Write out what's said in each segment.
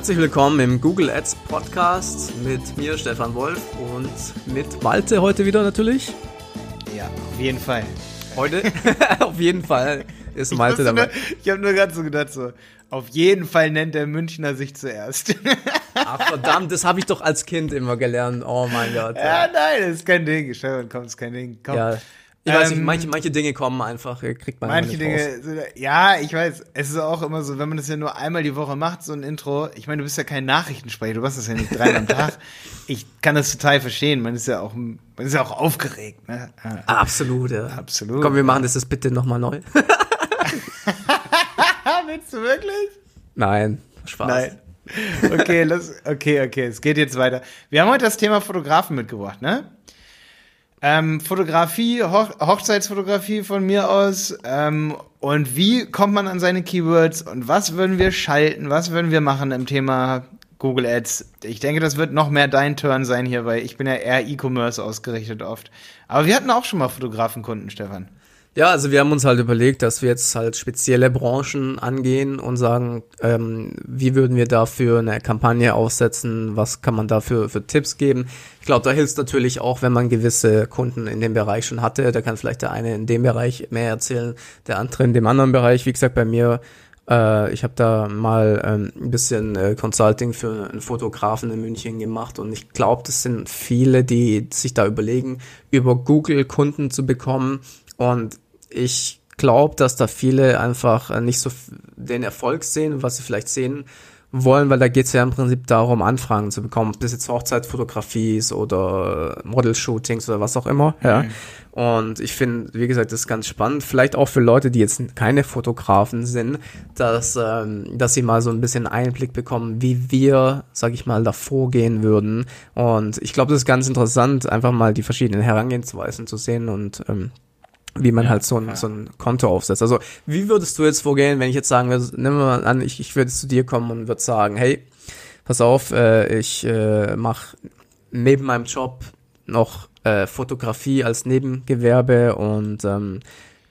Herzlich willkommen im Google Ads Podcast mit mir, Stefan Wolf, und mit Malte heute wieder natürlich. Ja, auf jeden Fall. Heute, auf jeden Fall, ist Malte dabei. Nur, ich habe nur gerade so gedacht, so, auf jeden Fall nennt der Münchner sich zuerst. Ach verdammt, das habe ich doch als Kind immer gelernt. Oh mein Gott. Ja, nein, das ist kein Ding. Stefan, komm, ist kein Ding. Komm. Ja. Ich weiß nicht, ähm, manche, manche Dinge kommen einfach, kriegt man Manche Dinge, raus. ja, ich weiß, es ist auch immer so, wenn man das ja nur einmal die Woche macht, so ein Intro, ich meine, du bist ja kein Nachrichtensprecher, du machst das ja nicht dreimal am Tag. Ich kann das total verstehen, man ist ja auch, man ist ja auch aufgeregt, ne? Absolut, ja. Absolut. Komm, wir machen das jetzt bitte nochmal neu. Willst du wirklich? Nein, Spaß. Nein. Okay, lass, okay, okay, es geht jetzt weiter. Wir haben heute das Thema Fotografen mitgebracht, ne? Ähm, Fotografie, Hoch Hochzeitsfotografie von mir aus. Ähm, und wie kommt man an seine Keywords und was würden wir schalten, was würden wir machen im Thema Google Ads? Ich denke, das wird noch mehr dein Turn sein hier, weil ich bin ja eher E-Commerce ausgerichtet oft. Aber wir hatten auch schon mal Fotografenkunden, Stefan. Ja, also wir haben uns halt überlegt, dass wir jetzt halt spezielle Branchen angehen und sagen, ähm, wie würden wir dafür eine Kampagne aufsetzen, was kann man dafür für Tipps geben. Ich glaube, da hilft es natürlich auch, wenn man gewisse Kunden in dem Bereich schon hatte. Da kann vielleicht der eine in dem Bereich mehr erzählen, der andere in dem anderen Bereich. Wie gesagt, bei mir äh, ich habe da mal ähm, ein bisschen äh, Consulting für einen Fotografen in München gemacht und ich glaube, das sind viele, die sich da überlegen, über Google Kunden zu bekommen und ich glaube, dass da viele einfach äh, nicht so den Erfolg sehen, was sie vielleicht sehen wollen, weil da geht es ja im Prinzip darum, Anfragen zu bekommen, bis jetzt Hochzeitsfotografie ist oder Model-Shootings oder was auch immer. Ja. Mhm. Und ich finde, wie gesagt, das ist ganz spannend. Vielleicht auch für Leute, die jetzt keine Fotografen sind, dass, ähm, dass sie mal so ein bisschen Einblick bekommen, wie wir, sag ich mal, da vorgehen würden. Und ich glaube, das ist ganz interessant, einfach mal die verschiedenen Herangehensweisen zu sehen und ähm, wie man ja, halt so ein, ja. so ein Konto aufsetzt. Also wie würdest du jetzt vorgehen, wenn ich jetzt sagen würde, nimm mal an, ich, ich würde zu dir kommen und würde sagen, hey, pass auf, äh, ich äh, mache neben meinem Job noch äh, Fotografie als Nebengewerbe und ähm,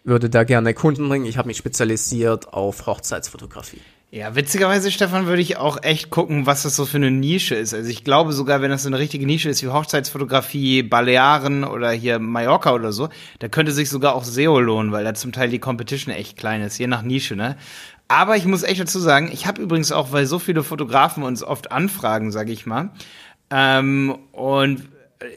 würde da gerne Kunden bringen. Ich habe mich spezialisiert auf Hochzeitsfotografie. Ja, witzigerweise, Stefan, würde ich auch echt gucken, was das so für eine Nische ist. Also ich glaube sogar, wenn das so eine richtige Nische ist wie Hochzeitsfotografie, Balearen oder hier Mallorca oder so, da könnte sich sogar auch SEO lohnen, weil da zum Teil die Competition echt klein ist, je nach Nische, ne? Aber ich muss echt dazu sagen, ich habe übrigens auch, weil so viele Fotografen uns oft anfragen, sage ich mal, ähm, und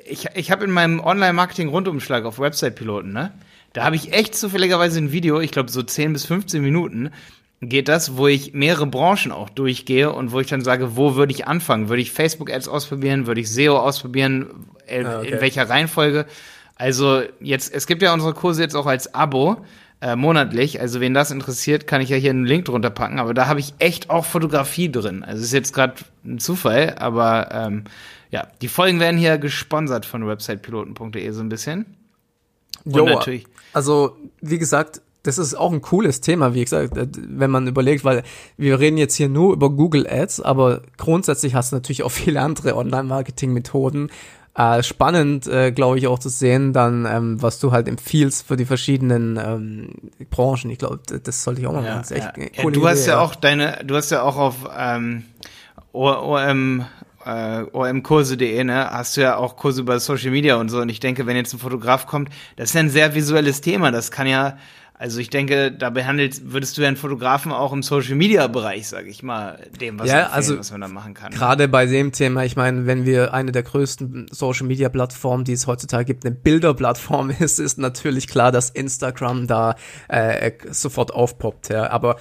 ich, ich habe in meinem Online-Marketing-Rundumschlag auf Website-Piloten, ne? Da habe ich echt zufälligerweise ein Video, ich glaube so 10 bis 15 Minuten, geht das, wo ich mehrere Branchen auch durchgehe und wo ich dann sage, wo würde ich anfangen? Würde ich Facebook-Ads ausprobieren? Würde ich SEO ausprobieren? In, ah, okay. in welcher Reihenfolge? Also jetzt, es gibt ja unsere Kurse jetzt auch als Abo äh, monatlich. Also wen das interessiert, kann ich ja hier einen Link drunter packen. Aber da habe ich echt auch Fotografie drin. Also ist jetzt gerade ein Zufall, aber ähm, ja, die Folgen werden hier gesponsert von websitepiloten.de so ein bisschen. Und jo, natürlich. Also wie gesagt, das ist auch ein cooles Thema, wie gesagt, äh, wenn man überlegt, weil wir reden jetzt hier nur über Google Ads, aber grundsätzlich hast du natürlich auch viele andere Online-Marketing-Methoden. Äh, spannend, äh, glaube ich, auch zu sehen, dann, ähm, was du halt empfiehlst für die verschiedenen ähm, Branchen. Ich glaube, das sollte ich auch mal ja, machen. Das ist echt ja. ja, du hast ja, ja auch deine, du hast ja auch auf ähm, OM äh, omkurse.de, ne, hast du ja auch Kurse über Social Media und so. Und ich denke, wenn jetzt ein Fotograf kommt, das ist ja ein sehr visuelles Thema. Das kann ja also ich denke, da behandelt, würdest du ja einen Fotografen auch im Social Media Bereich, sage ich mal, dem was, ja, also was man da machen kann. Gerade bei dem Thema, ich meine, wenn wir eine der größten Social Media Plattformen, die es heutzutage gibt, eine Bilderplattform ist, ist natürlich klar, dass Instagram da äh, sofort aufpoppt. Ja. Aber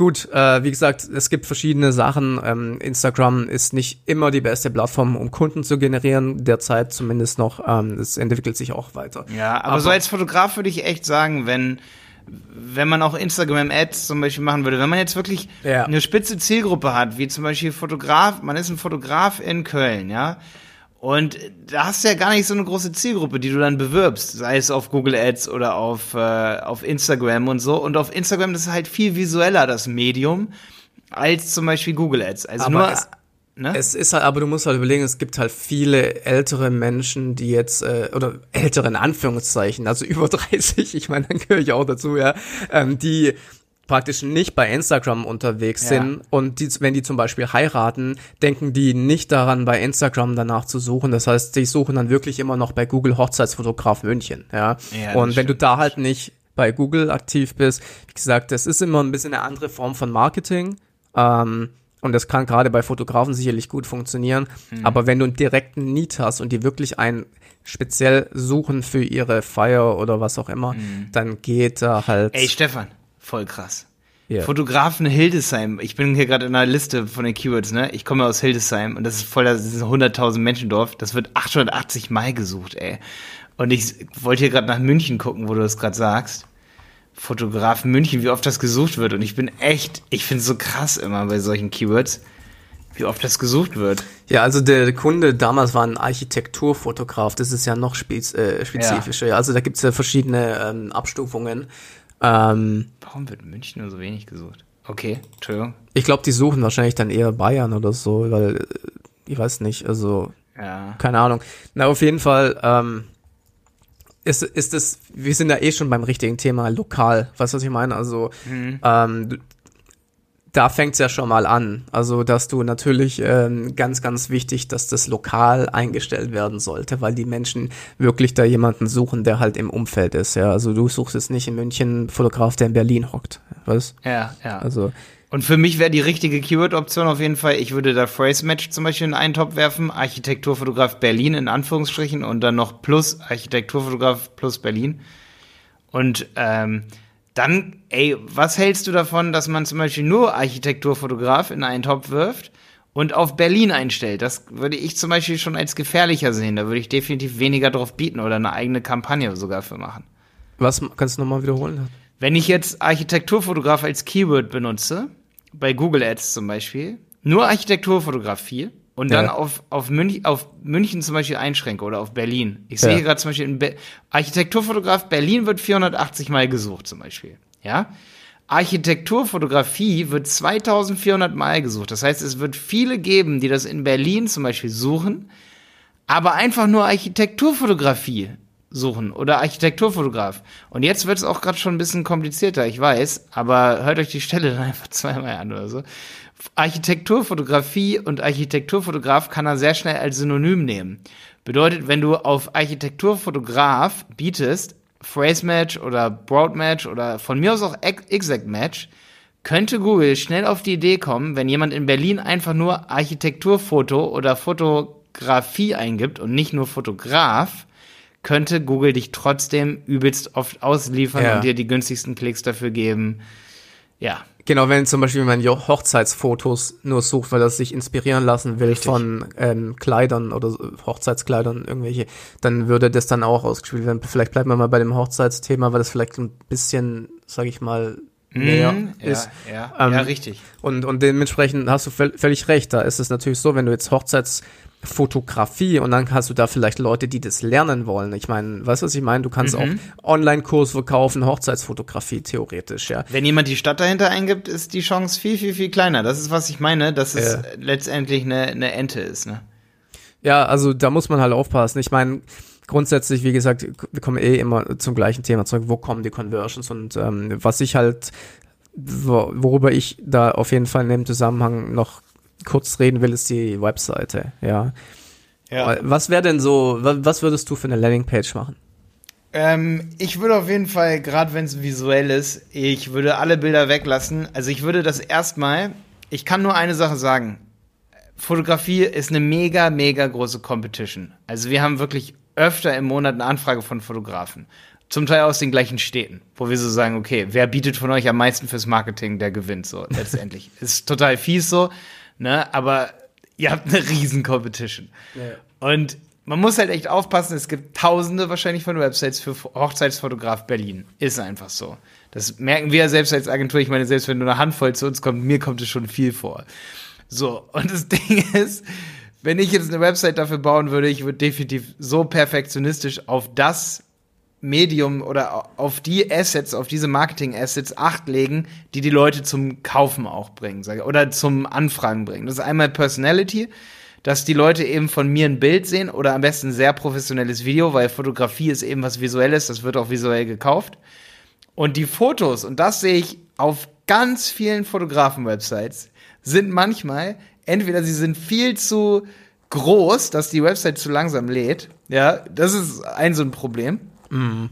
Gut, äh, wie gesagt, es gibt verschiedene Sachen. Ähm, Instagram ist nicht immer die beste Plattform, um Kunden zu generieren, derzeit zumindest noch. Ähm, es entwickelt sich auch weiter. Ja, aber, aber so als Fotograf würde ich echt sagen, wenn wenn man auch Instagram-Ads zum Beispiel machen würde, wenn man jetzt wirklich ja. eine spitze Zielgruppe hat, wie zum Beispiel Fotograf, man ist ein Fotograf in Köln, ja, und da hast du ja gar nicht so eine große Zielgruppe, die du dann bewirbst, sei es auf Google Ads oder auf, äh, auf Instagram und so. Und auf Instagram das ist halt viel visueller, das Medium, als zum Beispiel Google Ads. Also aber nur. Es, ne? es ist halt, aber du musst halt überlegen, es gibt halt viele ältere Menschen, die jetzt, äh, oder ältere in Anführungszeichen, also über 30, ich meine, dann gehöre ich auch dazu, ja, ähm, die praktisch nicht bei Instagram unterwegs Ja. sind und die, wenn die zum Beispiel heiraten, denken die nicht daran, bei Instagram danach zu suchen. Das heißt, die suchen dann wirklich immer noch bei Google Hochzeitsfotograf München. Ja. Ja, und wenn du stimmt, da halt nicht bei Google aktiv bist, wie gesagt, das ist immer ein bisschen eine andere Form von Marketing. Ähm, und das kann gerade bei Fotografen sicherlich gut funktionieren. Mhm. Aber wenn du einen direkten Need hast und die wirklich einen speziell suchen für ihre Feier oder was auch immer, dann geht da halt. Mhm. Ey, Stefan, voll krass. Ja. Fotografen Hildesheim. Ich bin hier gerade in einer Liste von den Keywords, ne? Ich komme aus Hildesheim und das ist voll, das ist ein 100.000 Menschendorf. Das wird 880 Mal gesucht, ey. Und ich wollte hier gerade nach München gucken, wo du das gerade sagst. Fotografen München, wie oft das gesucht wird. Und ich bin echt, ich finde es so krass immer bei solchen Keywords, wie oft das gesucht wird. Ja, also der Kunde damals war ein Architekturfotograf, das ist ja noch spez äh, spezifischer. Ja. Also da gibt's ja verschiedene ähm, Abstufungen. Ähm, Warum wird München nur so wenig gesucht? Okay, Entschuldigung. ich glaube, die suchen wahrscheinlich dann eher Bayern oder so, weil äh, ich weiß nicht, also Ja. keine Ahnung. Na, auf jeden Fall ähm, ist, ist es, wir sind ja eh schon beim richtigen Thema lokal. Weißt du, was ich meine? Also ähm, du- da fängt's ja schon mal an. Also, dass du natürlich ähm, ganz, ganz wichtig, dass das lokal eingestellt werden sollte, weil die Menschen wirklich da jemanden suchen, der halt im Umfeld ist. Ja, also du suchst jetzt nicht in München einen Fotograf, der in Berlin hockt. Weißt? Ja, ja. Also Und für mich wäre die richtige Keyword-Option auf jeden Fall, ich würde da Phrase Match zum Beispiel in einen Topf werfen, Architekturfotograf Berlin in Anführungsstrichen und dann noch plus Architekturfotograf plus Berlin. Und ähm, dann, ey, was hältst du davon, dass man zum Beispiel nur Architekturfotograf in einen Topf wirft und auf Berlin einstellt? Das würde ich zum Beispiel schon als gefährlicher sehen. Da würde ich definitiv weniger drauf bieten oder eine eigene Kampagne sogar für machen. was kannst du nochmal wiederholen? Wenn ich jetzt Architekturfotograf als Keyword benutze, bei Google Ads zum Beispiel, nur Architekturfotografie und dann Ja. auf, auf, Münch, auf München zum Beispiel einschränke oder auf Berlin. Ich sehe Ja. gerade zum Beispiel, in Be Architekturfotograf Berlin wird 480 Mal gesucht zum Beispiel. Ja? Architekturfotografie wird 2400 Mal gesucht. Das heißt, es wird viele geben, die das in Berlin zum Beispiel suchen, aber einfach nur Architekturfotografie suchen oder Architekturfotograf. Und jetzt wird es auch gerade schon ein bisschen komplizierter, ich weiß, aber hört euch die Stelle dann einfach zweimal an oder so. Architekturfotografie und Architekturfotograf kann er sehr schnell als Synonym nehmen. Bedeutet, wenn du auf Architekturfotograf bietest, Phrase Match oder Broad Match oder von mir aus auch Ex- Exact Match, könnte Google schnell auf die Idee kommen, wenn jemand in Berlin einfach nur Architekturfoto oder Fotografie eingibt und nicht nur Fotograf, könnte Google dich trotzdem übelst oft ausliefern Ja. und dir die günstigsten Klicks dafür geben. Ja, Genau, wenn zum Beispiel man Hochzeitsfotos nur sucht, weil er sich inspirieren lassen will Richtig. von ähm, Kleidern oder Hochzeitskleidern irgendwelche, dann würde das dann auch ausgespielt werden. Vielleicht bleiben wir mal bei dem Hochzeitsthema, weil das vielleicht ein bisschen, sag ich mal, näher Mhm, ist. ja, ja, Ähm, ja, richtig. Und, und dementsprechend hast du völ- völlig recht. Da ist es natürlich so, wenn du jetzt Hochzeitsfotografie und dann hast du da vielleicht Leute, die das lernen wollen. Ich meine, weißt du, was ich meine? Du kannst Mhm. auch Online-Kurs verkaufen, Hochzeitsfotografie theoretisch, ja. Wenn jemand die Stadt dahinter eingibt, ist die Chance viel, viel, viel kleiner. Das ist, was ich meine, dass es Ja. letztendlich eine, eine Ente ist. Ne? Ja, also da muss man halt aufpassen. Ich meine, grundsätzlich, wie gesagt, wir kommen eh immer zum gleichen Thema zurück. Wo kommen die Conversions? Und ähm, was ich halt, wo, worüber ich da auf jeden Fall in dem Zusammenhang noch kurz reden will, ist die Webseite. Ja. Was wäre denn so, wa- was würdest du für eine Landingpage machen? Ähm, ich würde auf jeden Fall, gerade wenn es visuell ist, ich würde alle Bilder weglassen. Also ich würde das erstmal, ich kann nur eine Sache sagen. Fotografie ist eine mega, mega große Competition. Also wir haben wirklich öfter im Monat eine Anfrage von Fotografen. Zum Teil aus den gleichen Städten, wo wir so sagen, okay, wer bietet von euch am meisten fürs Marketing, der gewinnt so letztendlich. ist total fies so, ne? Aber ihr habt eine riesen Competition. Und man muss halt echt aufpassen, es gibt tausende wahrscheinlich von Websites für Hochzeitsfotograf Berlin. Ist einfach so. Das merken wir ja selbst als Agentur. Ich meine, selbst wenn nur eine Handvoll zu uns kommt, mir kommt es schon viel vor. So, und das Ding ist, wenn ich jetzt eine Website dafür bauen würde, ich würde definitiv so perfektionistisch auf das Medium oder auf die Assets, auf diese Marketing-Assets Acht legen, die die Leute zum Kaufen auch bringen, sage oder zum Anfragen bringen. Das ist einmal Personality, dass die Leute eben von mir ein Bild sehen oder am besten ein sehr professionelles Video, weil Fotografie ist eben was Visuelles, das wird auch visuell gekauft. Und die Fotos, und das sehe ich auf ganz vielen Fotografen-Websites sind manchmal, entweder sie sind viel zu groß, dass die Website zu langsam lädt. Ja, das ist ein so ein Problem. Mhm.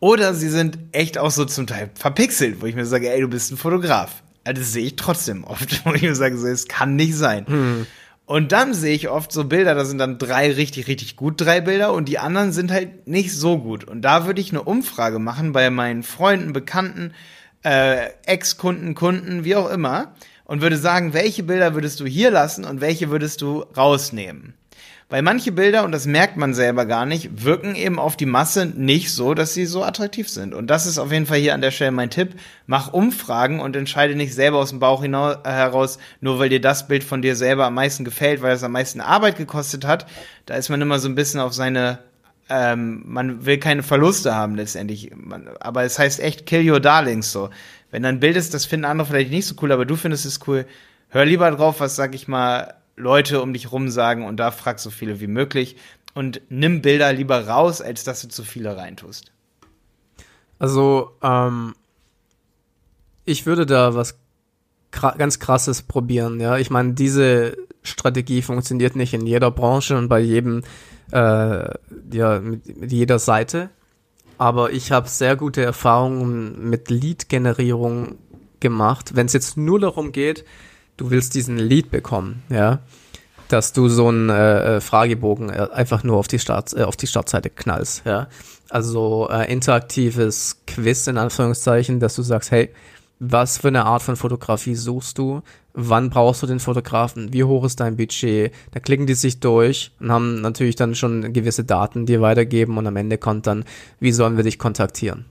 Oder sie sind echt auch so zum Teil verpixelt, wo ich mir sage, ey, du bist ein Fotograf. Also das sehe ich trotzdem oft, wo ich mir sage, es kann nicht sein. Mhm. Und dann sehe ich oft so Bilder, da sind dann drei richtig, richtig gut, drei Bilder und die anderen sind halt nicht so gut. Und da würde ich eine Umfrage machen bei meinen Freunden, Bekannten, äh, Ex-Kunden, Kunden, wie auch immer und würde sagen, welche Bilder würdest du hier lassen und welche würdest du rausnehmen. Weil manche Bilder, und das merkt man selber gar nicht, wirken eben auf die Masse nicht so, dass sie so attraktiv sind. Und das ist auf jeden Fall hier an der Stelle mein Tipp. Mach Umfragen und entscheide nicht selber aus dem Bauch hinaus, äh, heraus, nur weil dir das Bild von dir selber am meisten gefällt, weil es am meisten Arbeit gekostet hat. Da ist man immer so ein bisschen auf seine ähm, man will keine Verluste haben letztendlich. Man, aber es heißt echt kill your darlings so. Wenn dann ein Bild ist, das finden andere vielleicht nicht so cool, aber du findest es cool, hör lieber drauf, was, sag ich mal, Leute um dich rum sagen und da frag so viele wie möglich und nimm Bilder lieber raus, als dass du zu viele reintust. Also, ähm, ich würde da was ganz krasses probieren, ja. Ich meine, diese Strategie funktioniert nicht in jeder Branche und bei jedem, äh, ja, mit, mit jeder Seite aber ich habe sehr gute Erfahrungen mit Lead-Generierung gemacht. Wenn es jetzt nur darum geht, du willst diesen Lead bekommen, ja, dass du so einen äh, äh Fragebogen äh, einfach nur auf die Start, äh, auf die Startseite knallst, ja. Also äh, interaktives Quiz in Anführungszeichen, dass du sagst, hey, was für eine Art von Fotografie suchst du? Wann brauchst du den Fotografen? Wie hoch ist dein Budget? Da klicken die sich durch und haben natürlich dann schon gewisse Daten, die weitergeben und am Ende kommt dann, wie sollen wir dich kontaktieren?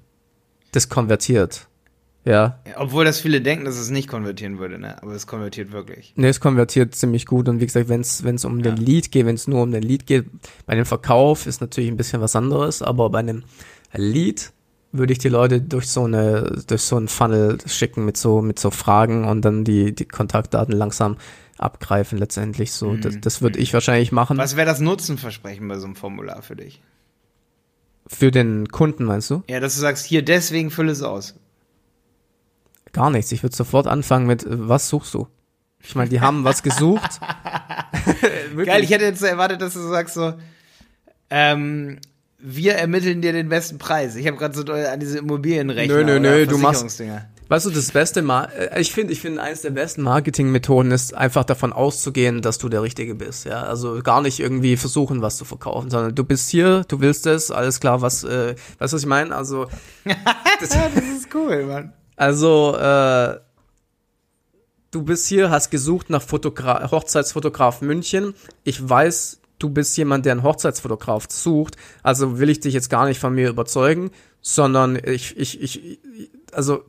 Das konvertiert. Ja. Obwohl das viele denken, dass es nicht konvertieren würde, ne? Aber es konvertiert wirklich. Ne, es konvertiert ziemlich gut. Und wie gesagt, wenn es um ja. den Lead geht, wenn es nur um den Lead geht, bei dem Verkauf ist natürlich ein bisschen was anderes, aber bei einem Lead würde ich die Leute durch so eine, durch so einen Funnel schicken mit so, mit so Fragen und dann die, die Kontaktdaten langsam abgreifen letztendlich so. Mhm. Das, das würde ich wahrscheinlich machen. Was wäre das Nutzenversprechen bei so einem Formular für dich? Für den Kunden meinst du? Ja, dass du sagst, hier deswegen fülle es aus. Gar nichts. Ich würde sofort anfangen mit, was suchst du? Ich meine, die haben was gesucht. Geil, ich hätte jetzt erwartet, dass du sagst so, ähm, wir ermitteln dir den besten Preis. Ich habe gerade so an diese Immobilienrechnung. Nö, nö, nö, du machst. Weißt du, das beste Mar äh, ich finde, ich finde eines der besten Marketingmethoden ist einfach davon auszugehen, dass du der Richtige bist. Ja, also gar nicht irgendwie versuchen, was zu verkaufen, sondern du bist hier, du willst es, alles klar, was, äh, weißt du, was ich meine? Also das, das ist cool, Mann. Also äh, du bist hier, hast gesucht nach Fotogra Hochzeitsfotograf München. Ich weiß, du bist jemand, der einen Hochzeitsfotograf sucht, also will ich dich jetzt gar nicht von mir überzeugen, sondern ich, ich, ich, also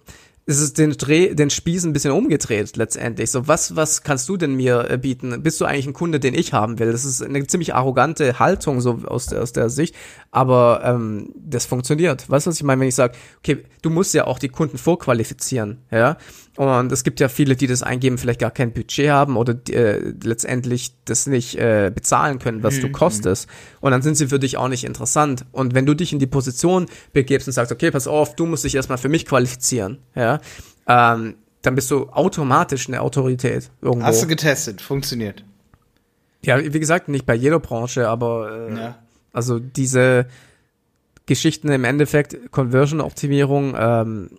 es ist den Dreh, den Spieß ein bisschen umgedreht letztendlich. So, was, was kannst du denn mir äh, bieten? Bist du eigentlich ein Kunde, den ich haben will? Das ist eine ziemlich arrogante Haltung so aus der, aus der Sicht, aber ähm, das funktioniert. Weißt du, was ich meine, wenn ich sage, okay, du musst ja auch die Kunden vorqualifizieren, ja? Und es gibt ja viele, die das eingeben, vielleicht gar kein Budget haben oder äh, letztendlich das nicht äh, bezahlen können, was mhm. du kostest. Und dann sind sie für dich auch nicht interessant. Und wenn du dich in die Position begibst und sagst, okay, pass auf, du musst dich erstmal für mich qualifizieren, ja, ähm, dann bist du automatisch eine Autorität irgendwo. Hast du getestet, funktioniert. Ja, wie gesagt, nicht bei jeder Branche, aber äh, ja. also diese Geschichten im Endeffekt, Conversion-Optimierung, ähm,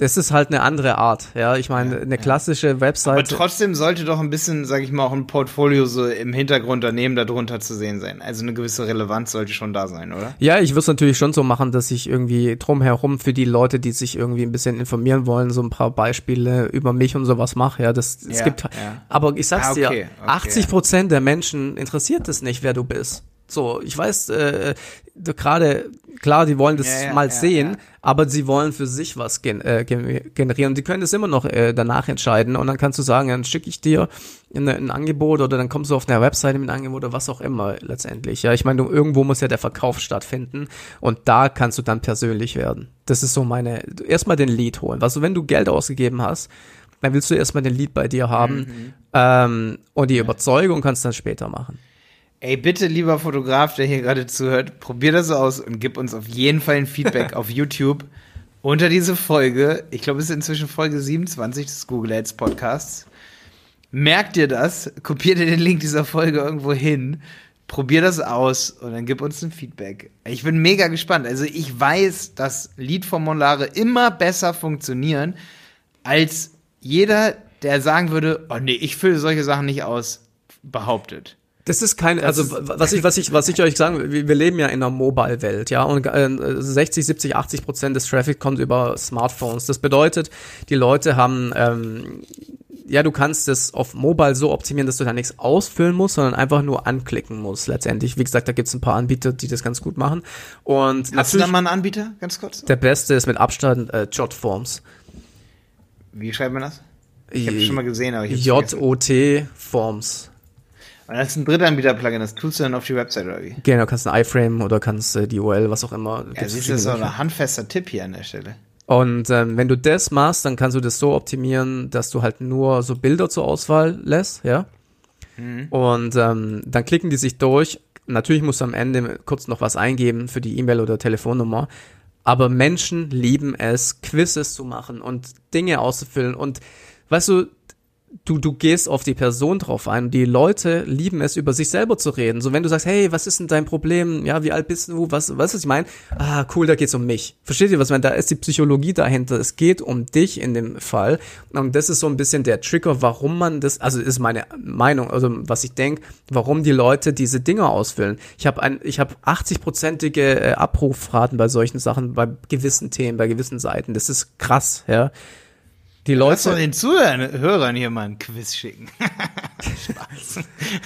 das ist halt eine andere Art. Ja, ich meine, ja, eine klassische ja. Website. Aber trotzdem sollte doch ein bisschen, sag ich mal, auch ein Portfolio so im Hintergrund daneben darunter zu sehen sein. Also eine gewisse Relevanz sollte schon da sein, oder? Ja, ich würde es natürlich schon so machen, dass ich irgendwie drumherum für die Leute, die sich irgendwie ein bisschen informieren wollen, so ein paar Beispiele über mich und sowas mache. Ja, das es ja, gibt. Aber ich sag's ah, okay, dir, okay. 80 Prozent der Menschen interessiert es nicht, wer du bist. So, ich weiß, äh, gerade, klar, die wollen das ja, ja, mal ja, sehen, aber sie wollen für sich was gen äh, generieren. Die können das immer noch äh, danach entscheiden und dann kannst du sagen, dann schicke ich dir ein, ein, Angebot oder dann kommst du auf einer Webseite mit einem Angebot oder was auch immer letztendlich. Ja, ich meine, irgendwo muss ja der Verkauf stattfinden und da kannst du dann persönlich werden. Das ist so meine, erstmal den Lead holen. Also wenn du Geld ausgegeben hast, dann willst du erstmal den Lead bei dir haben mhm. ähm, und die Überzeugung kannst du dann später machen. Ey, bitte, lieber Fotograf, der hier gerade zuhört, probier das aus und gib uns auf jeden Fall ein Feedback auf YouTube, unter diese Folge, ich glaube, es ist inzwischen Folge 27 des Google Ads Podcasts. Merkt ihr das? Kopiert ihr den Link dieser Folge irgendwo hin? Probier das aus und dann gib uns ein Feedback. Ich bin mega gespannt. Also ich weiß, dass Lead-Formulare immer besser funktionieren als jeder, der sagen würde, oh nee, ich fülle solche Sachen nicht aus, behauptet. Das ist kein, also was ich, was ich, was ich euch sagen, wir, wir leben ja in einer Mobile-Welt, ja, und äh, 60, 70, 80 Prozent des Traffic kommt über Smartphones. Das bedeutet, die Leute haben, ähm, ja, du kannst es auf Mobile so optimieren, dass du da nichts ausfüllen musst, sondern einfach nur anklicken musst letztendlich. Wie gesagt, da gibt's ein paar Anbieter, die das ganz gut machen. Und Hast du da mal einen Anbieter, ganz kurz? Der beste ist mit Abstand äh, Jotforms. Wie schreibt man das? Ich habe schon mal gesehen, aber ich J-O-T Forms. Das ist ein Drittanbieter-Plugin, das tust du dann auf die Website oder wie? Genau, kannst ein iframe oder kannst äh, die URL, was auch immer. Ja, siehst du, das ist so ein handfester Tipp hier an der Stelle. Und ähm, wenn du das machst, dann kannst du das so optimieren, dass du halt nur so Bilder zur Auswahl lässt, ja. Mhm. Und ähm, dann klicken die sich durch. Natürlich musst du am Ende kurz noch was eingeben für die E-Mail oder Telefonnummer. Aber Menschen lieben es, Quizzes zu machen und Dinge auszufüllen. Und weißt du, du, du gehst auf die Person drauf ein. Die Leute lieben es, über sich selber zu reden. So, wenn du sagst, hey, was ist denn dein Problem? Ja, wie alt bist du? Was, was ist ich meine? Ah, cool, da geht's um mich. Versteht ihr, was ich meine? Da ist die Psychologie dahinter. Es geht um dich in dem Fall. Und das ist so ein bisschen der Trigger, warum man das, also ist meine Meinung, also was ich denke, warum die Leute diese Dinge ausfüllen. Ich habe ein, ich habe 80-prozentige äh, Abrufraten bei solchen Sachen, bei gewissen Themen, bei gewissen Seiten. Das ist krass, ja. Die Leute. Lass doch den Zuhörern Hörern hier mal ein Quiz schicken. Spaß.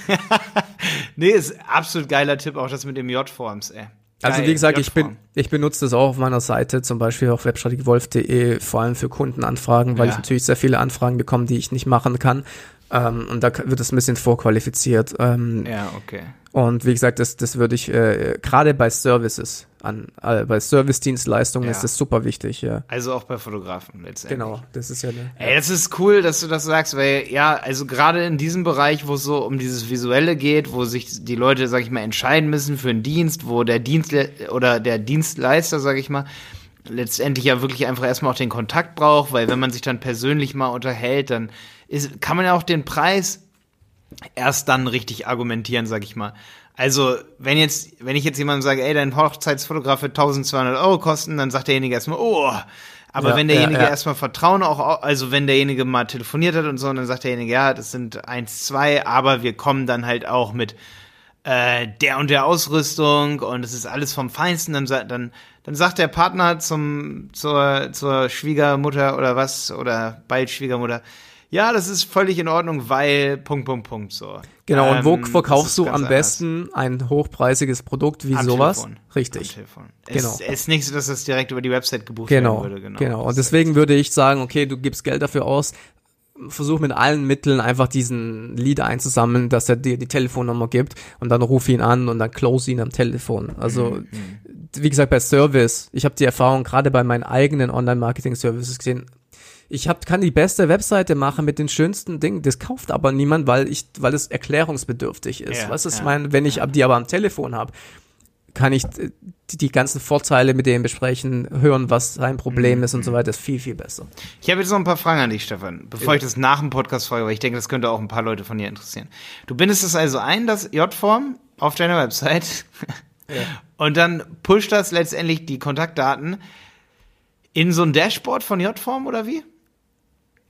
nee, ist absolut geiler Tipp, auch das mit dem J-Forms, ey. Also wie gesagt, ich, bin, ich benutze das auch auf meiner Seite, zum Beispiel auf webstrategiewolf.de, vor allem für Kundenanfragen, weil ja. ich natürlich sehr viele Anfragen bekomme, die ich nicht machen kann. Ähm, und da wird es ein bisschen vorqualifiziert. Ähm, ja, okay. Und wie gesagt, das, das würde ich äh, gerade bei Services an, äh, bei Service-Dienstleistungen ja. ist das super wichtig, ja. Also auch bei Fotografen letztendlich. Genau, das ist ja. Eine, Ey, das ist cool, dass du das sagst, weil ja, also gerade in diesem Bereich, wo es so um dieses Visuelle geht, wo sich die Leute, sag ich mal, entscheiden müssen für einen Dienst, wo der Dienst oder der Dienstleister, sag ich mal, letztendlich ja wirklich einfach erstmal auch den Kontakt braucht, weil wenn man sich dann persönlich mal unterhält, dann ist, kann man ja auch den Preis erst dann richtig argumentieren, sag ich mal. Also, wenn jetzt, wenn ich jetzt jemandem sage, ey, dein Hochzeitsfotograf wird 1200 Euro kosten, dann sagt derjenige erstmal, oh. Aber ja, wenn derjenige ja, ja. erstmal Vertrauen auch, also wenn derjenige mal telefoniert hat und so, dann sagt derjenige, ja, das sind eins, zwei, aber wir kommen dann halt auch mit äh, der und der Ausrüstung und es ist alles vom Feinsten, dann, dann, dann sagt der Partner zum, zur, zur Schwiegermutter oder was, oder bald Schwiegermutter, ja, das ist völlig in Ordnung, weil Punkt, Punkt, Punkt so. Genau, und wo ähm, verkaufst du am besten ein hochpreisiges Produkt wie am sowas? Telefon. Richtig. Am Telefon. Genau. Es ist nicht so, dass das direkt über die Website gebucht genau. werden würde. Genau, genau. Und deswegen würde ich sagen, okay, du gibst Geld dafür aus, versuch mit allen Mitteln einfach diesen Lead einzusammeln, dass er dir die Telefonnummer gibt und dann ruf ihn an und dann close ihn am Telefon. Also mhm. mhm. wie gesagt bei Service, ich habe die Erfahrung gerade bei meinen eigenen Online-Marketing-Services gesehen, ich hab, kann die beste Webseite machen mit den schönsten Dingen, das kauft aber niemand, weil ich, weil es erklärungsbedürftig ist. Ja, Was ist ja, mein, wenn ich ja. die aber am Telefon habe, kann ich die, die, ganzen Vorteile mit dem besprechen, hören, was sein Problem mhm. ist und so weiter, ist viel, viel besser. Ich habe jetzt noch ein paar Fragen an dich, Stefan, bevor ja. ich das nach dem Podcast frage, weil ich denke, das könnte auch ein paar Leute von dir interessieren. Du bindest es also ein, das J-Form auf deiner Website ja. und dann pusht das letztendlich die Kontaktdaten in so ein Dashboard von J-Form oder wie?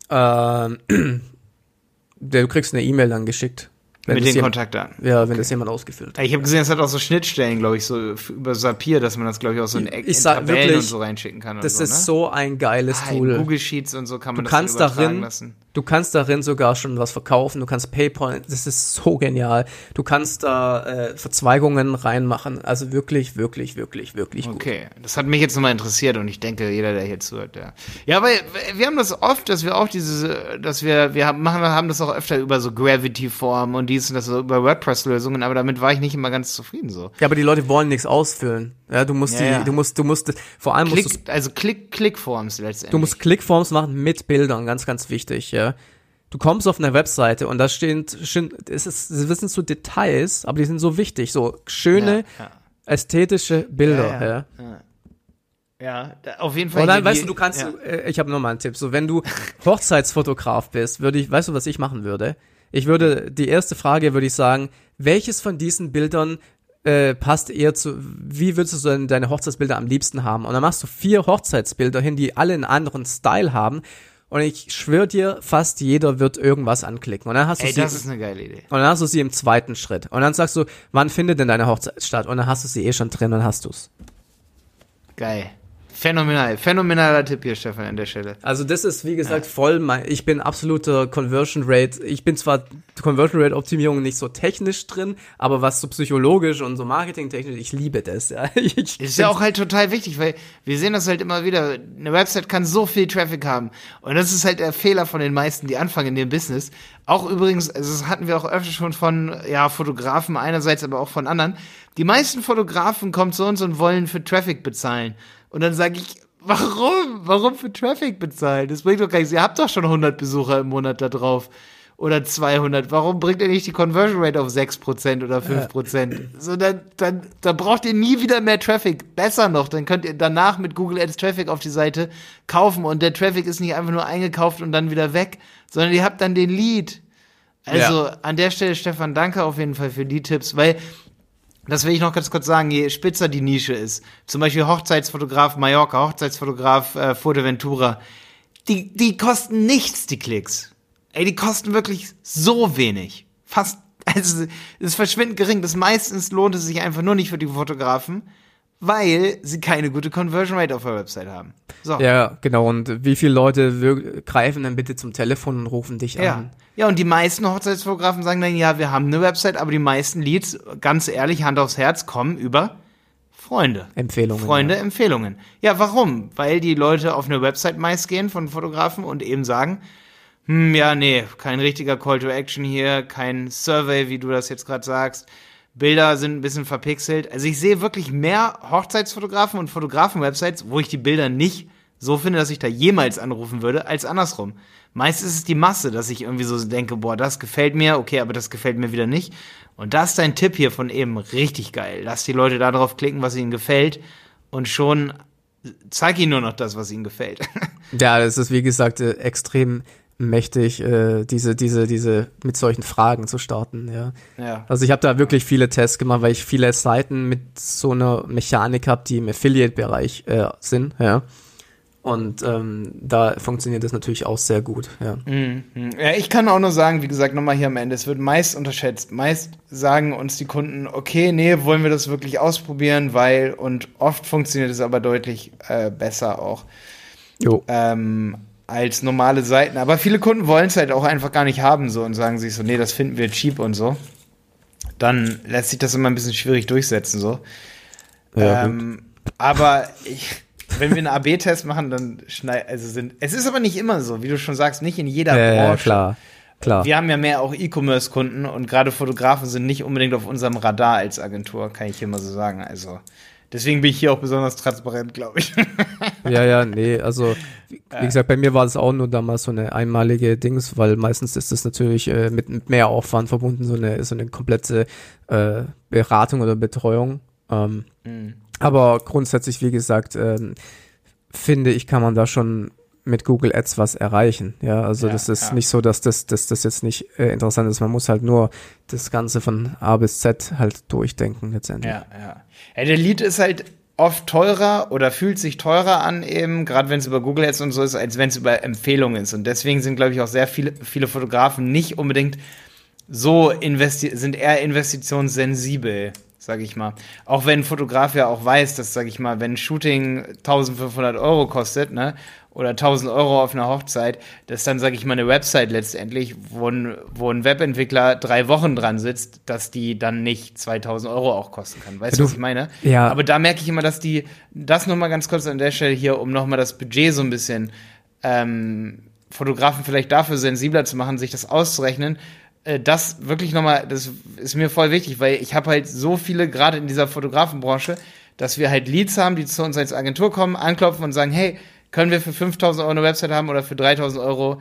Ähm, du kriegst eine E-Mail dann geschickt. Wenn Mit den Kontaktdaten. Ja, wenn okay. das jemand ausgefüllt hat. Ich habe gesehen, es hat auch so Schnittstellen, glaube ich, so über Zapier, dass man das, glaube ich, auch so in, in Tabellen wirklich, und so reinschicken kann. Das so, ist ne? so ein geiles ah, Tool. Google Sheets und so kann man du das kannst darin, lassen. Du kannst darin sogar schon was verkaufen. Du kannst PayPal, das ist so genial. Du kannst da äh, Verzweigungen reinmachen. Also wirklich, wirklich, wirklich, wirklich gut. Okay, das hat mich jetzt nochmal interessiert und ich denke, jeder, der hier zuhört, ja. Ja, weil wir haben das oft, dass wir auch diese, dass wir, wir haben, machen, haben das auch öfter über so Gravity-Form und dies und das, so über WordPress-Lösungen, aber damit war ich nicht immer ganz zufrieden so. Ja, aber die Leute wollen nichts ausfüllen. Ja, du musst ja, die, ja. du musst, du musst, vor allem Klick, musst du, also Klick, Klickforms letztendlich. Du musst Klickforms machen mit Bildern, ganz, ganz wichtig, ja. Du kommst auf eine Webseite und da stehen, es ist, das sind so Details, aber die sind so wichtig, so schöne, ja, ästhetische Bilder, ja. Ja, auf jeden Fall. Und dann, weißt du, du kannst, ja. äh, ich habe noch mal einen Tipp. So, wenn du Hochzeitsfotograf bist, würde ich, weißt du, was ich machen würde? Ich würde, die erste Frage würde ich sagen, welches von diesen Bildern äh, passt eher zu, wie würdest du denn deine Hochzeitsbilder am liebsten haben? Und dann machst du vier Hochzeitsbilder hin, die alle einen anderen Style haben. Und ich schwöre dir, fast jeder wird irgendwas anklicken. Und dann hast du Ey, sie, das ist eine geile Idee. und dann hast du sie im zweiten Schritt. Und dann sagst du, wann findet denn deine Hochzeit statt? Und dann hast du sie eh schon drin und hast du's. Geil. Phänomenal. Phänomenaler Tipp hier, Stefan, an der Stelle. Also das ist, wie gesagt, voll mein, ich bin absoluter Conversion Rate, ich bin zwar Conversion Rate Optimierung nicht so technisch drin, aber was so psychologisch und so marketingtechnisch, ich liebe das, ja. Ich, Ist ja auch halt total wichtig, weil wir sehen das halt immer wieder. Eine Website kann so viel Traffic haben. Und das ist halt der Fehler von den meisten, die anfangen in dem Business. Auch übrigens, also das hatten wir auch öfter schon von, ja, Fotografen einerseits, aber auch von anderen. Die meisten Fotografen kommen zu uns und wollen für Traffic bezahlen. Und dann sage ich, warum? Warum für Traffic bezahlen? Das bringt doch gar nichts. Ihr habt doch schon 100 Besucher im Monat da drauf. Oder 200. Warum bringt ihr nicht die Conversion Rate auf 6% oder 5%? So, dann, dann, dann braucht ihr nie wieder mehr Traffic. Besser noch, dann könnt ihr danach mit Google Ads Traffic auf die Seite kaufen und der Traffic ist nicht einfach nur eingekauft und dann wieder weg, sondern ihr habt dann den Lead. Also an der Stelle, Stefan, danke auf jeden Fall für die Tipps, weil das will ich noch ganz kurz sagen, je spitzer die Nische ist, zum Beispiel Hochzeitsfotograf Mallorca, Hochzeitsfotograf äh, Fuerteventura, die, die kosten nichts, die Klicks. Ey, die kosten wirklich so wenig. Fast, also, es ist verschwindend gering. Das meistens lohnt es sich einfach nur nicht für die Fotografen, weil sie keine gute Conversion Rate auf der Website haben. So. ja, genau, und wie viele Leute greifen dann bitte zum Telefon und rufen dich Ja. an? Ja, und die meisten Hochzeitsfotografen sagen dann, ja, wir haben eine Website, aber die meisten Leads, ganz ehrlich, Hand aufs Herz, kommen über Freunde. Empfehlungen. Freunde, Ja. Empfehlungen. Ja, warum? Weil die Leute auf eine Website meist gehen von Fotografen und eben sagen, hm, ja, nee, kein richtiger Call to Action hier, kein Survey, wie du das jetzt gerade sagst. Bilder sind ein bisschen verpixelt. Also ich sehe wirklich mehr Hochzeitsfotografen und Fotografen-Websites, wo ich die Bilder nicht so finde, dass ich da jemals anrufen würde, als andersrum. Meist ist es die Masse, dass ich irgendwie so denke, boah, das gefällt mir, okay, aber das gefällt mir wieder nicht. Und da ist dein Tipp hier von eben richtig geil. Lass die Leute da drauf klicken, was ihnen gefällt und schon zeig ihnen nur noch das, was ihnen gefällt. Ja, das ist wie gesagt äh, extrem mächtig, äh, diese, diese, diese mit solchen Fragen zu starten, ja. ja. Also ich habe da wirklich viele Tests gemacht, weil ich viele Seiten mit so einer Mechanik habe, die im Affiliate-Bereich äh, sind, ja. Und ähm, da funktioniert das natürlich auch sehr gut, ja. Mhm. Ja, ich kann auch nur sagen, wie gesagt, nochmal hier am Ende, es wird meist unterschätzt. Meist sagen uns die Kunden, okay, nee, wollen wir das wirklich ausprobieren, weil, und oft funktioniert es aber deutlich äh, besser auch Jo. ähm, als normale Seiten. Aber viele Kunden wollen es halt auch einfach gar nicht haben so und sagen sich so, nee, das finden wir cheap und so. Dann lässt sich das immer ein bisschen schwierig durchsetzen so. Ja, ähm, aber ich, wenn wir einen AB-Test machen, dann schneid, also sind, es ist aber nicht immer so, wie du schon sagst, nicht in jeder Ja, ja, Branche. klar, klar. Wir haben ja mehr auch E-Commerce-Kunden und gerade Fotografen sind nicht unbedingt auf unserem Radar als Agentur, kann ich hier mal so sagen. Also deswegen bin ich hier auch besonders transparent, glaube ich. Ja, ja, nee, also wie, wie gesagt, bei mir war das auch nur damals so eine einmalige Dings, weil meistens ist das natürlich äh, mit, mit mehr Aufwand verbunden, so eine, so eine komplette äh, Beratung oder Betreuung. Ähm, Aber grundsätzlich, wie gesagt, ähm, finde ich, kann man da schon mit Google Ads was erreichen. Ja, also Ja, das ist ja. nicht so, dass das, dass das jetzt nicht äh, interessant ist. Man muss halt nur das Ganze von A bis Z halt durchdenken letztendlich. Ja, ja. ja der Lead ist halt oft teurer oder fühlt sich teurer an eben, gerade wenn es über Google Ads und so ist, als wenn es über Empfehlungen ist. Und deswegen sind, glaube ich, auch sehr viele, viele Fotografen nicht unbedingt so investi sind eher investitionssensibel, sage ich mal. Auch wenn ein Fotograf ja auch weiß, dass, sage ich mal, wenn ein Shooting 1500 Euro kostet, ne, oder 1000 Euro auf einer Hochzeit, dass dann, sage ich mal, eine Website letztendlich, wo ein, wo ein Webentwickler drei Wochen dran sitzt, dass die dann nicht 2000 Euro auch kosten kann. Weißt du, Du- was ich meine? Ja. Aber da merke ich immer, dass die, das nochmal ganz kurz an der Stelle hier, um nochmal das Budget so ein bisschen ähm, Fotografen vielleicht dafür sensibler zu machen, sich das auszurechnen. Äh, das wirklich nochmal, das ist mir voll wichtig, weil ich habe halt so viele, gerade in dieser Fotografenbranche, dass wir halt Leads haben, die zu uns als Agentur kommen, anklopfen und sagen, hey, können wir für 5000 Euro eine Website haben oder für 3000 Euro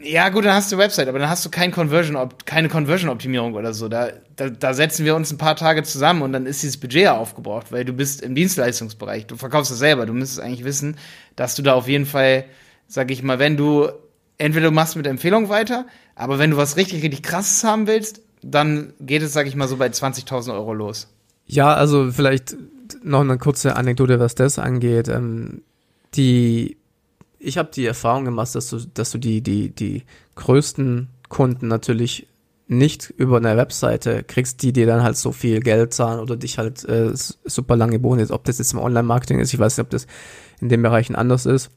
Ja, gut, dann hast du Website, aber dann hast du kein Conversion, keine Conversion-Optimierung oder so. Da, da, da setzen wir uns ein paar Tage zusammen und dann ist dieses Budget ja aufgebraucht, weil du bist im Dienstleistungsbereich. Du verkaufst das selber. Du müsstest eigentlich wissen, dass du da auf jeden Fall, sag ich mal, wenn du, entweder du machst mit Empfehlung weiter, aber wenn du was richtig, richtig krasses haben willst, dann geht es, sag ich mal, so bei 20.000 Euro los. Ja, also vielleicht noch eine kurze Anekdote, was das angeht. Ähm, die ich habe die Erfahrung gemacht, dass du, dass du die, die, die größten Kunden natürlich nicht über eine Webseite kriegst, die dir dann halt so viel Geld zahlen oder dich halt äh, super lange Boni, ob das jetzt im Online-Marketing ist, ich weiß nicht, ob das in den Bereichen anders ist,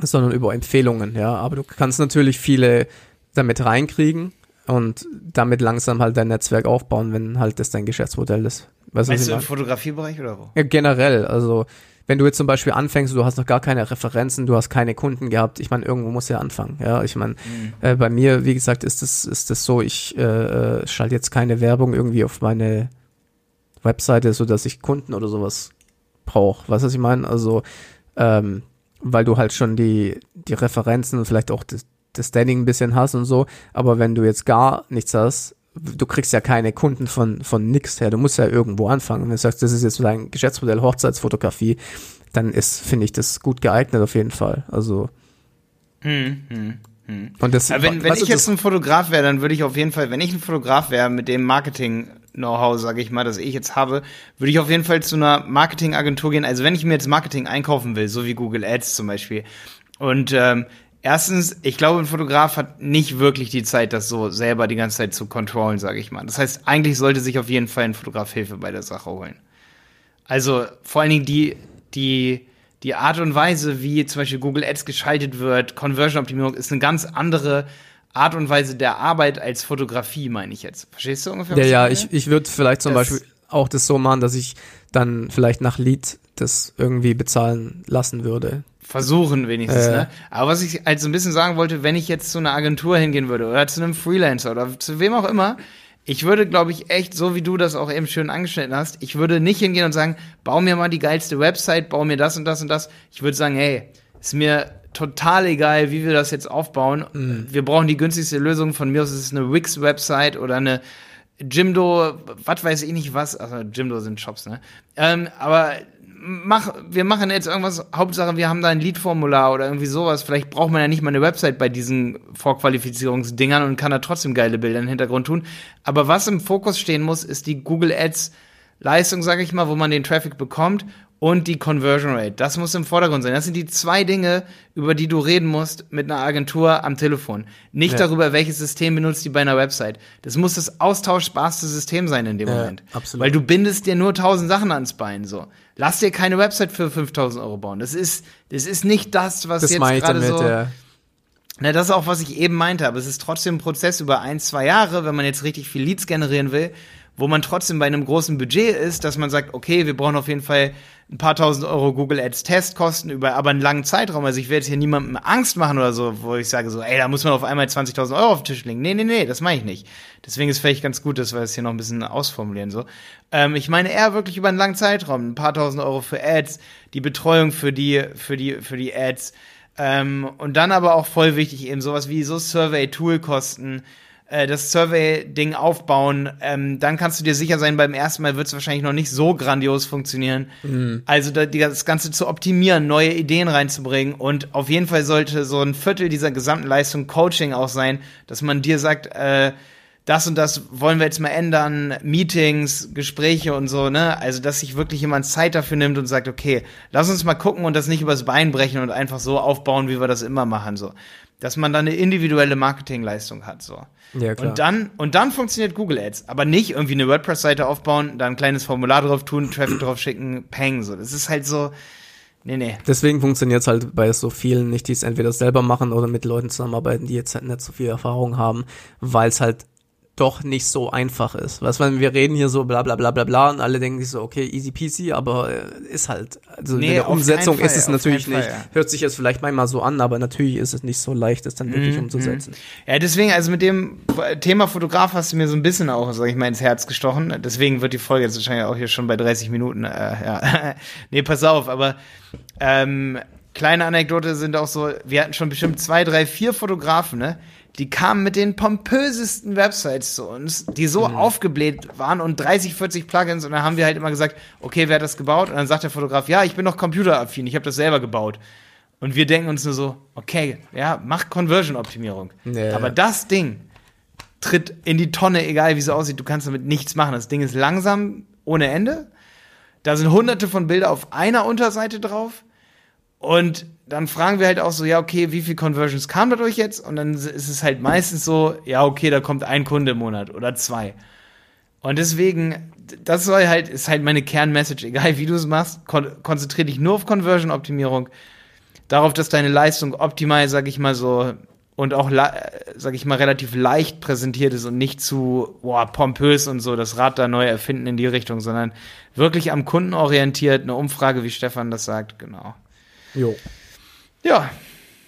sondern über Empfehlungen, ja. Aber du kannst natürlich viele damit reinkriegen und damit langsam halt dein Netzwerk aufbauen, wenn halt das dein Geschäftsmodell ist. Weißt, weißt du im Fotografiebereich oder wo? Ja, generell, also wenn du jetzt zum Beispiel anfängst, du hast noch gar keine Referenzen, du hast keine Kunden gehabt, ich meine, irgendwo muss ja anfangen. Ja, ich meine, mhm. äh, bei mir, wie gesagt, ist das, ist das so, ich äh, äh, schalte jetzt keine Werbung irgendwie auf meine Webseite, so dass ich Kunden oder sowas brauche. Weißt du, was ich meine? Also, ähm, weil du halt schon die, die Referenzen und vielleicht auch das, das Standing ein bisschen hast und so, aber wenn du jetzt gar nichts hast, du kriegst ja keine Kunden von, von nix her. Du musst ja irgendwo anfangen. Wenn du sagst, das ist jetzt dein Geschäftsmodell Hochzeitsfotografie, dann ist, finde ich, das gut geeignet auf jeden Fall. Also. Hm, hm, hm. Und das, Aber wenn, wenn ich jetzt ein Fotograf wäre, dann würde ich auf jeden Fall, wenn ich ein Fotograf wäre mit dem Marketing-Know-how, sage ich mal, das ich jetzt habe, würde ich auf jeden Fall zu einer Marketingagentur gehen. Also wenn ich mir jetzt Marketing einkaufen will, so wie Google Ads zum Beispiel, und ähm, Erstens, ich glaube, ein Fotograf hat nicht wirklich die Zeit, das so selber die ganze Zeit zu kontrollen, sage ich mal. Das heißt, eigentlich sollte sich auf jeden Fall ein Fotograf Hilfe bei der Sache holen. Also vor allen Dingen die, die, die Art und Weise, wie zum Beispiel Google Ads geschaltet wird, Conversion-Optimierung, ist eine ganz andere Art und Weise der Arbeit als Fotografie, meine ich jetzt. Verstehst du ungefähr? Ja, ja, ich, ich würde vielleicht zum das Beispiel auch das so machen, dass ich dann vielleicht nach Lied das irgendwie bezahlen lassen würde. Versuchen wenigstens, äh. ne? Aber was ich halt so ein bisschen sagen wollte, wenn ich jetzt zu einer Agentur hingehen würde oder zu einem Freelancer oder zu wem auch immer, ich würde, glaube ich, echt, so wie du das auch eben schön angeschnitten hast, ich würde nicht hingehen und sagen, bau mir mal die geilste Website, bau mir das und das und das. Ich würde sagen, hey, ist mir total egal, wie wir das jetzt aufbauen. Mhm. Wir brauchen die günstigste Lösung. Von mir aus ist es eine Wix-Website oder eine Jimdo, was weiß ich nicht was. Also Jimdo sind Shops, ne? Ähm, aber mach, wir machen jetzt irgendwas, Hauptsache wir haben da ein Lead-Formular oder irgendwie sowas. Vielleicht braucht man ja nicht mal eine Website bei diesen Vorqualifizierungsdingern und kann da trotzdem geile Bilder im Hintergrund tun. Aber was im Fokus stehen muss, ist die Google Ads Leistung, sage ich mal, wo man den Traffic bekommt und die Conversion Rate. Das muss im Vordergrund sein. Das sind die zwei Dinge, über die du reden musst mit einer Agentur am Telefon. Nicht ja. darüber, welches System benutzt die bei einer Website. Das muss das austauschbarste System sein in dem ja, Moment. Absolut. Weil du bindest dir nur tausend Sachen ans Bein, so. Lass dir keine Website für 5000 Euro bauen. Das ist, das ist nicht das, was das jetzt gerade so. Ja. Na, das ist auch, was ich eben meinte, aber es ist trotzdem ein Prozess über ein, zwei Jahre, wenn man jetzt richtig viel Leads generieren will, wo man trotzdem bei einem großen Budget ist, dass man sagt, okay, wir brauchen auf jeden Fall ein paar tausend Euro Google Ads Testkosten über aber einen langen Zeitraum. Also ich werde hier niemandem Angst machen oder so, wo ich sage so, ey, da muss man auf einmal 20.000 Euro auf den Tisch legen. Nee, nee, nee, das meine ich nicht. Deswegen ist vielleicht ganz gut, dass wir das hier noch ein bisschen ausformulieren so. Ähm, ich meine eher wirklich über einen langen Zeitraum, ein paar tausend Euro für Ads, die Betreuung für die, für die, für die Ads. Ähm, und dann aber auch voll wichtig eben sowas wie so Survey-Tool-Kosten, äh, das Survey-Ding aufbauen, ähm, dann kannst du dir sicher sein, beim ersten Mal wird es wahrscheinlich noch nicht so grandios funktionieren. Mhm. Also da, die, das Ganze zu optimieren, neue Ideen reinzubringen und auf jeden Fall sollte so ein Viertel dieser gesamten Leistung Coaching auch sein, dass man dir sagt, äh, das und das wollen wir jetzt mal ändern, Meetings, Gespräche und so, ne? Also, dass sich wirklich jemand Zeit dafür nimmt und sagt, okay, lass uns mal gucken und das nicht übers Bein brechen und einfach so aufbauen, wie wir das immer machen, so. Dass man dann eine individuelle Marketingleistung hat, so. Ja, klar. Und dann, und dann funktioniert Google Ads. Aber nicht irgendwie eine WordPress-Seite aufbauen, da ein kleines Formular drauf tun, Traffic drauf schicken, peng, so. Das ist halt so, nee, nee. Deswegen funktioniert es halt bei so vielen nicht, die es entweder selber machen oder mit Leuten zusammenarbeiten, die jetzt halt nicht so viel Erfahrung haben, weil es halt doch nicht so einfach ist. Was wenn wir reden hier so bla bla bla bla bla und alle denken sich so, okay, easy peasy, aber äh, ist halt, also nee, in der Umsetzung Fall, ist es natürlich nicht, Fall, ja. hört sich jetzt vielleicht manchmal so an, aber natürlich ist es nicht so leicht, das dann wirklich mhm, umzusetzen. Mhm. Ja, deswegen, also mit dem Thema Fotograf hast du mir so ein bisschen auch, sag ich mal, ins Herz gestochen. Deswegen wird die Folge jetzt wahrscheinlich auch hier schon bei 30 Minuten, äh, ja. nee, pass auf, aber ähm, kleine Anekdote sind auch so, wir hatten schon bestimmt zwei, drei, vier Fotografen, ne? Die kamen mit den pompösesten Websites zu uns, die so mhm. aufgebläht waren und 30, 40 Plugins und dann haben wir halt immer gesagt, okay, wer hat das gebaut? Und dann sagt der Fotograf, ja, ich bin noch computeraffin, ich habe das selber gebaut. Und wir denken uns nur so, okay, ja, mach Conversion-Optimierung. Nee. Aber das Ding tritt in die Tonne, egal wie es aussieht, du kannst damit nichts machen. Das Ding ist langsam ohne Ende. Da sind hunderte von Bilder auf einer Unterseite drauf. Und dann fragen wir halt auch so, ja, okay, wie viel Conversions kam dadurch jetzt? Und dann ist es halt meistens so, ja, okay, da kommt ein Kunde im Monat oder zwei. Und deswegen, das soll halt, ist halt meine Kernmessage, egal wie du es machst, kon konzentriere dich nur auf Conversion-Optimierung, darauf, dass deine Leistung optimal, sag ich mal so, und auch, sag ich mal, relativ leicht präsentiert ist und nicht zu boah, pompös und so das Rad da neu erfinden in die Richtung, sondern wirklich am Kunden orientiert, eine Umfrage, wie Stefan das sagt, genau. Jo. Ja.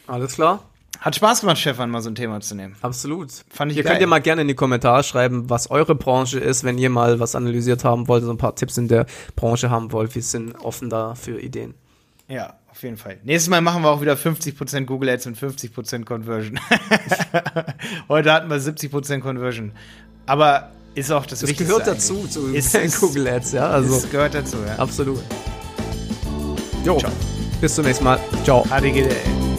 Alles klar. Hat Spaß gemacht, Stefan, mal so ein Thema zu nehmen. Absolut. Fand ich Ihr geil. könnt ihr mal gerne in die Kommentare schreiben, was eure Branche ist, wenn ihr mal was analysiert haben wollt, so ein paar Tipps in der Branche haben wollt. Wir sind offen da für Ideen. Ja, auf jeden Fall. Nächstes Mal machen wir auch wieder 50% Google Ads und 50% Conversion. Heute hatten wir 70% Conversion. Aber ist auch das, das Wichtigste. gehört dazu, zu ist, Google Ads, ja. Also, das gehört dazu, ja. Absolut. Jo. Ciao. Bis zum nächsten Mal. Ciao. HDGDL.